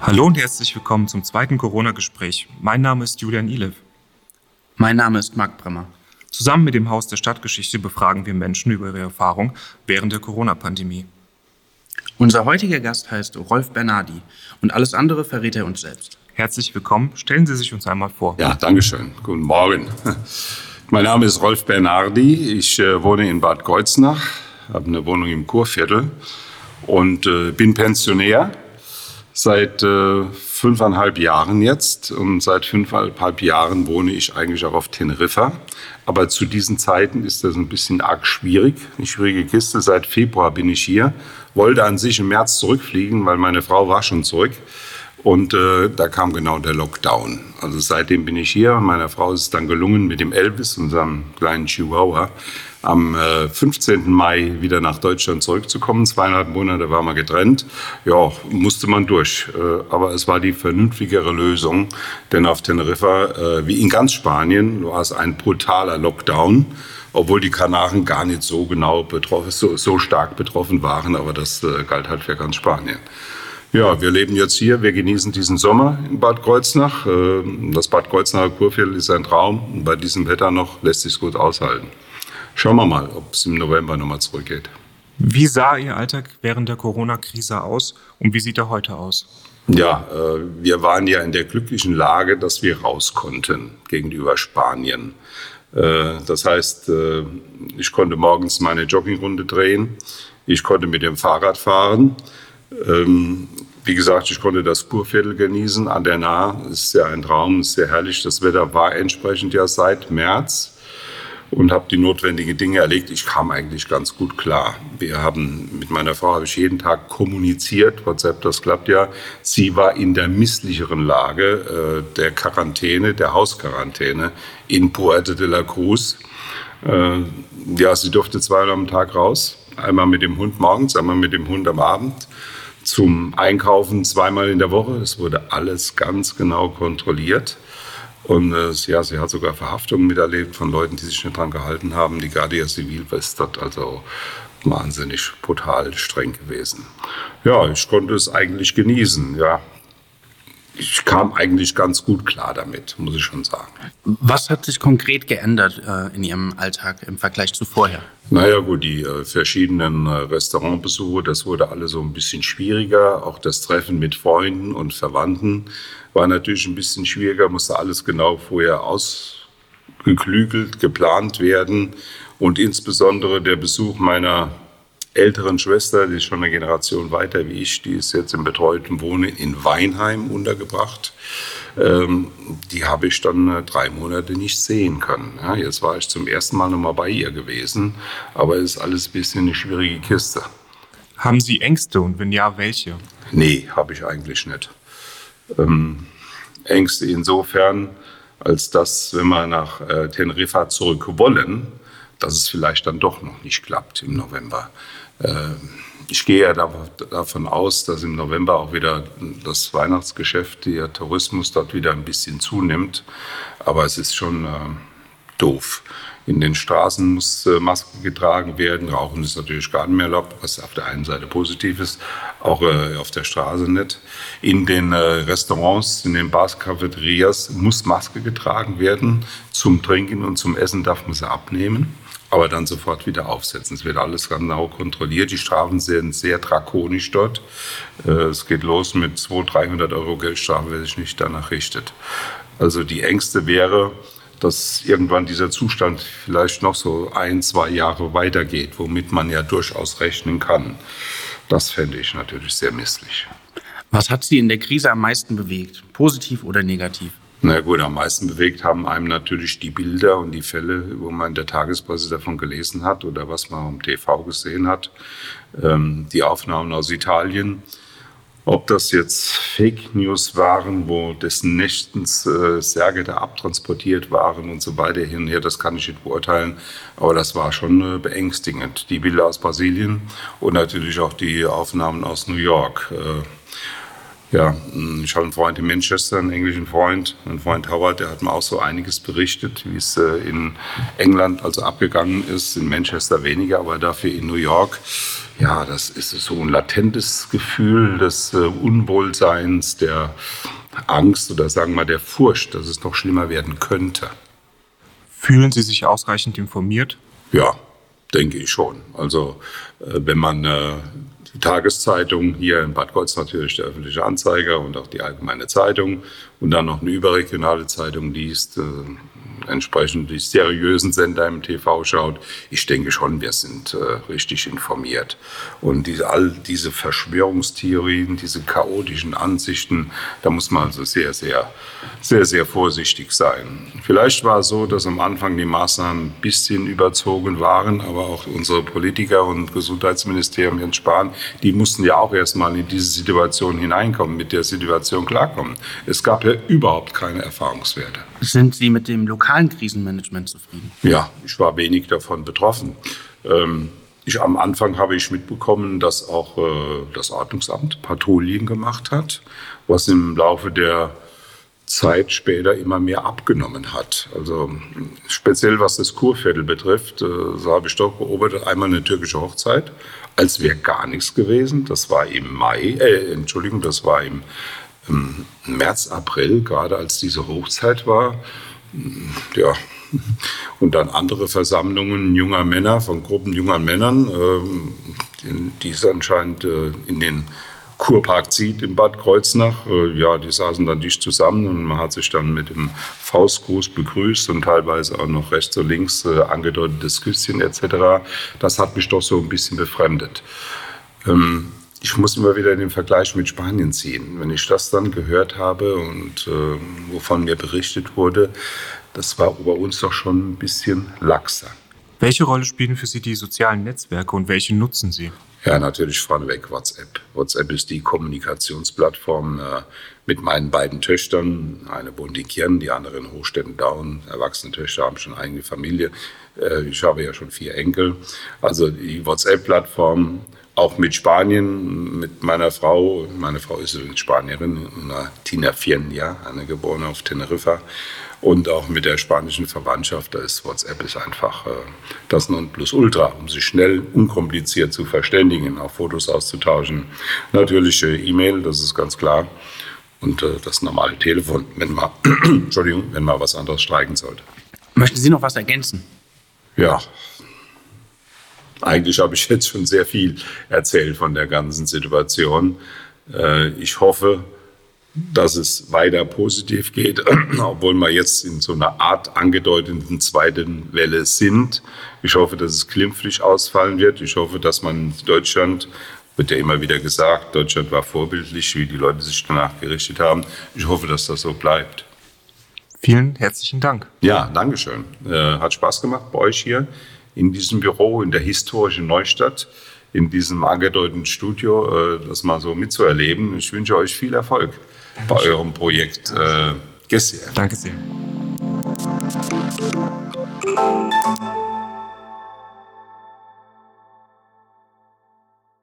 Hallo und herzlich willkommen zum zweiten Corona-Gespräch. Mein Name ist Julian Ilev. Mein Name ist Marc Bremmer. Zusammen mit dem Haus der Stadtgeschichte befragen wir Menschen über ihre Erfahrung während der Corona-Pandemie. Unser heutiger Gast heißt Rolf Bernardi und alles andere verrät er uns selbst. Herzlich willkommen. Stellen Sie sich uns einmal vor. Ja, danke schön. Guten Morgen. Mein Name ist Rolf Bernardi. Ich äh, wohne in Bad Kreuznach, habe eine Wohnung im Kurviertel und äh, bin Pensionär seit äh, fünfeinhalb Jahren jetzt. Und seit fünfeinhalb Jahren wohne ich eigentlich auch auf Teneriffa. Aber zu diesen Zeiten ist das ein bisschen arg schwierig. Eine schwierige Kiste. Seit Februar bin ich hier. Wollte an sich im März zurückfliegen, weil meine Frau war schon zurück. Und äh, da kam genau der Lockdown. Also seitdem bin ich hier. Meiner Frau ist es dann gelungen, mit dem Elvis, unserem kleinen Chihuahua, am äh, 15. Mai wieder nach Deutschland zurückzukommen. Zweieinhalb Monate waren wir getrennt. Ja, musste man durch. Äh, aber es war die vernünftigere Lösung. Denn auf Teneriffa, äh, wie in ganz Spanien, war es ein brutaler Lockdown obwohl die Kanaren gar nicht so genau betroffen, so, so stark betroffen waren, aber das äh, galt halt für ganz Spanien. Ja, wir leben jetzt hier. Wir genießen diesen Sommer in Bad Kreuznach. Ähm, das Bad Kreuznacher Kurviertel ist ein Traum. Und bei diesem Wetter noch lässt sich gut aushalten. Schauen wir mal, ob es im November nochmal zurückgeht. Wie sah Ihr Alltag während der Corona-Krise aus und wie sieht er heute aus? Ja, äh, wir waren ja in der glücklichen Lage, dass wir raus konnten gegenüber Spanien. Äh, das heißt, äh, ich konnte morgens meine Joggingrunde drehen, ich konnte mit dem Fahrrad fahren. Ähm, wie gesagt, ich konnte das Kurviertel genießen an der Nahe. Ist ja ein Traum, ist sehr herrlich. Das Wetter war entsprechend ja seit März und habe die notwendigen Dinge erlegt. Ich kam eigentlich ganz gut klar. Wir haben mit meiner Frau habe ich jeden Tag kommuniziert. WhatsApp, das klappt ja. Sie war in der misslicheren Lage äh, der Quarantäne, der Hausquarantäne in Puerto de la Cruz. Äh, ja, sie durfte zweimal am Tag raus. Einmal mit dem Hund morgens, einmal mit dem Hund am Abend zum Einkaufen zweimal in der Woche. Es wurde alles ganz genau kontrolliert. Und äh, ja, sie hat sogar Verhaftungen miterlebt von Leuten, die sich nicht dran gehalten haben. Die Guardia Civil ist dort also wahnsinnig brutal streng gewesen. Ja, ich konnte es eigentlich genießen. Ja, ich kam eigentlich ganz gut klar damit, muss ich schon sagen. Was hat sich konkret geändert äh, in Ihrem Alltag im Vergleich zu vorher? Naja gut, die äh, verschiedenen äh, Restaurantbesuche, das wurde alles so ein bisschen schwieriger. Auch das Treffen mit Freunden und Verwandten war natürlich ein bisschen schwieriger, musste alles genau vorher ausgeklügelt, geplant werden. Und insbesondere der Besuch meiner älteren Schwester, die ist schon eine Generation weiter wie ich, die ist jetzt im betreuten Wohnen in Weinheim untergebracht. Ähm, die habe ich dann äh, drei Monate nicht sehen können. Ja, jetzt war ich zum ersten Mal nochmal bei ihr gewesen, aber es ist alles ein bisschen eine schwierige Kiste. Haben Sie Ängste und wenn ja, welche? Nee, habe ich eigentlich nicht. Ähm, Ängste insofern, als dass, wenn wir nach äh, Teneriffa zurück wollen, dass es vielleicht dann doch noch nicht klappt im November. Ähm, ich gehe ja davon aus, dass im November auch wieder das Weihnachtsgeschäft, der Tourismus dort wieder ein bisschen zunimmt. Aber es ist schon äh, doof. In den Straßen muss äh, Maske getragen werden. Rauchen ist natürlich gar nicht mehr erlaubt, was auf der einen Seite positiv ist, auch äh, auf der Straße nicht. In den äh, Restaurants, in den Bars, Cafeterias muss Maske getragen werden. Zum Trinken und zum Essen darf man sie abnehmen aber dann sofort wieder aufsetzen. Es wird alles genau kontrolliert. Die Strafen sind sehr drakonisch dort. Äh, es geht los mit 200, 300 Euro Geldstrafe, wer sich nicht danach richtet. Also die Ängste wäre, dass irgendwann dieser Zustand vielleicht noch so ein, zwei Jahre weitergeht, womit man ja durchaus rechnen kann. Das fände ich natürlich sehr misslich. Was hat Sie in der Krise am meisten bewegt, positiv oder negativ? Na gut, am meisten bewegt haben einem natürlich die Bilder und die Fälle, wo man in der Tagespresse davon gelesen hat oder was man am TV gesehen hat. Ähm, die Aufnahmen aus Italien. Ob das jetzt Fake News waren, wo dessen nächtens äh, Särge da abtransportiert waren und so weiter hin und her, das kann ich nicht beurteilen. Aber das war schon äh, beängstigend. Die Bilder aus Brasilien und natürlich auch die Aufnahmen aus New York. Äh, ja, ich habe einen Freund in Manchester, einen englischen Freund, einen Freund Howard, der hat mir auch so einiges berichtet, wie es äh, in England also abgegangen ist, in Manchester weniger, aber dafür in New York. ja, das ist so ein latentes Gefühl des äh, Unwohlseins, der Angst oder sagen wir mal der Furcht, dass es noch schlimmer werden könnte. Fühlen Sie sich ausreichend informiert? Ja, denke ich schon. Also äh, wenn man die Tageszeitung hier in Bad Golz natürlich der öffentliche Anzeiger und auch die allgemeine Zeitung. Und dann noch eine überregionale Zeitung liest, äh, entsprechend die seriösen Sender im TV schaut, ich denke schon, wir sind äh, richtig informiert. Und die, all diese Verschwörungstheorien, diese chaotischen Ansichten, da muss man also sehr, sehr, sehr, sehr vorsichtig sein. Vielleicht war es so, dass am Anfang die Maßnahmen ein bisschen überzogen waren, aber auch unsere Politiker und Gesundheitsministerium Jens Spahn, die mussten ja auch erstmal in diese Situation hineinkommen, mit der Situation klarkommen. Es gab ja überhaupt keine Erfahrungswerte. Sind Sie mit dem lokalen Krisenmanagement zufrieden? Ja, ich war wenig davon betroffen. Ähm, ich, am Anfang habe ich mitbekommen, dass auch äh, das Ordnungsamt Patrouillen gemacht hat, was im Laufe der Zeit später immer mehr abgenommen hat. Also speziell was das Kurviertel betrifft, äh, so habe ich doch beobachtet, einmal eine türkische Hochzeit, als wäre gar nichts gewesen. Das war im Mai, äh, Entschuldigung, das war im im März, April, gerade als diese Hochzeit war, ja, und dann andere Versammlungen junger Männer, von Gruppen junger Männern, äh, die es anscheinend äh, in den Kurpark zieht in Bad Kreuznach. Äh, ja, die saßen dann dicht zusammen und man hat sich dann mit dem Faustgruß begrüßt und teilweise auch noch rechts und links angedeutetes Küsschen etc. Das hat mich doch so ein bisschen befremdet. Ähm, ich muss immer wieder den Vergleich mit Spanien ziehen. Wenn ich das dann gehört habe und äh, wovon mir berichtet wurde, das war bei uns doch schon ein bisschen laxer. Welche Rolle spielen für Sie die sozialen Netzwerke und welche nutzen Sie? Ja, natürlich vorneweg WhatsApp. WhatsApp ist die Kommunikationsplattform äh, mit meinen beiden Töchtern. Eine wohnt in Kirn, die andere in Hochstetten-Down. Erwachsene Töchter haben schon eigene Familie. Äh, ich habe ja schon vier Enkel. Also die WhatsApp-Plattform auch mit Spanien, mit meiner Frau. Meine Frau ist übrigens Spanierin, eine Tina Fienja, eine geborene auf Teneriffa. Und auch mit der spanischen Verwandtschaft, da ist WhatsApp ist einfach äh, das Nonplusultra, um sich schnell, unkompliziert zu verständigen, auch Fotos auszutauschen. Natürlich äh, E-Mail, das ist ganz klar. Und äh, das normale Telefon, wenn man, Entschuldigung, wenn man was anderes streiken sollte. Möchten Sie noch was ergänzen? Ja, eigentlich habe ich jetzt schon sehr viel erzählt von der ganzen Situation. Äh, ich hoffe, dass es weiter positiv geht, obwohl wir jetzt in so einer Art angedeuteten zweiten Welle sind. Ich hoffe, dass es glimpflich ausfallen wird. Ich hoffe, dass man in Deutschland, wird ja immer wieder gesagt, Deutschland war vorbildlich, wie die Leute sich danach gerichtet haben. Ich hoffe, dass das so bleibt. Vielen herzlichen Dank. Ja, Dankeschön. Äh, hat Spaß gemacht bei euch hier in diesem Büro in der historischen Neustadt, in diesem angedeuteten Studio, äh, das mal so mitzuerleben. Ich wünsche euch viel Erfolg bei eurem Projekt äh, Danke sehr.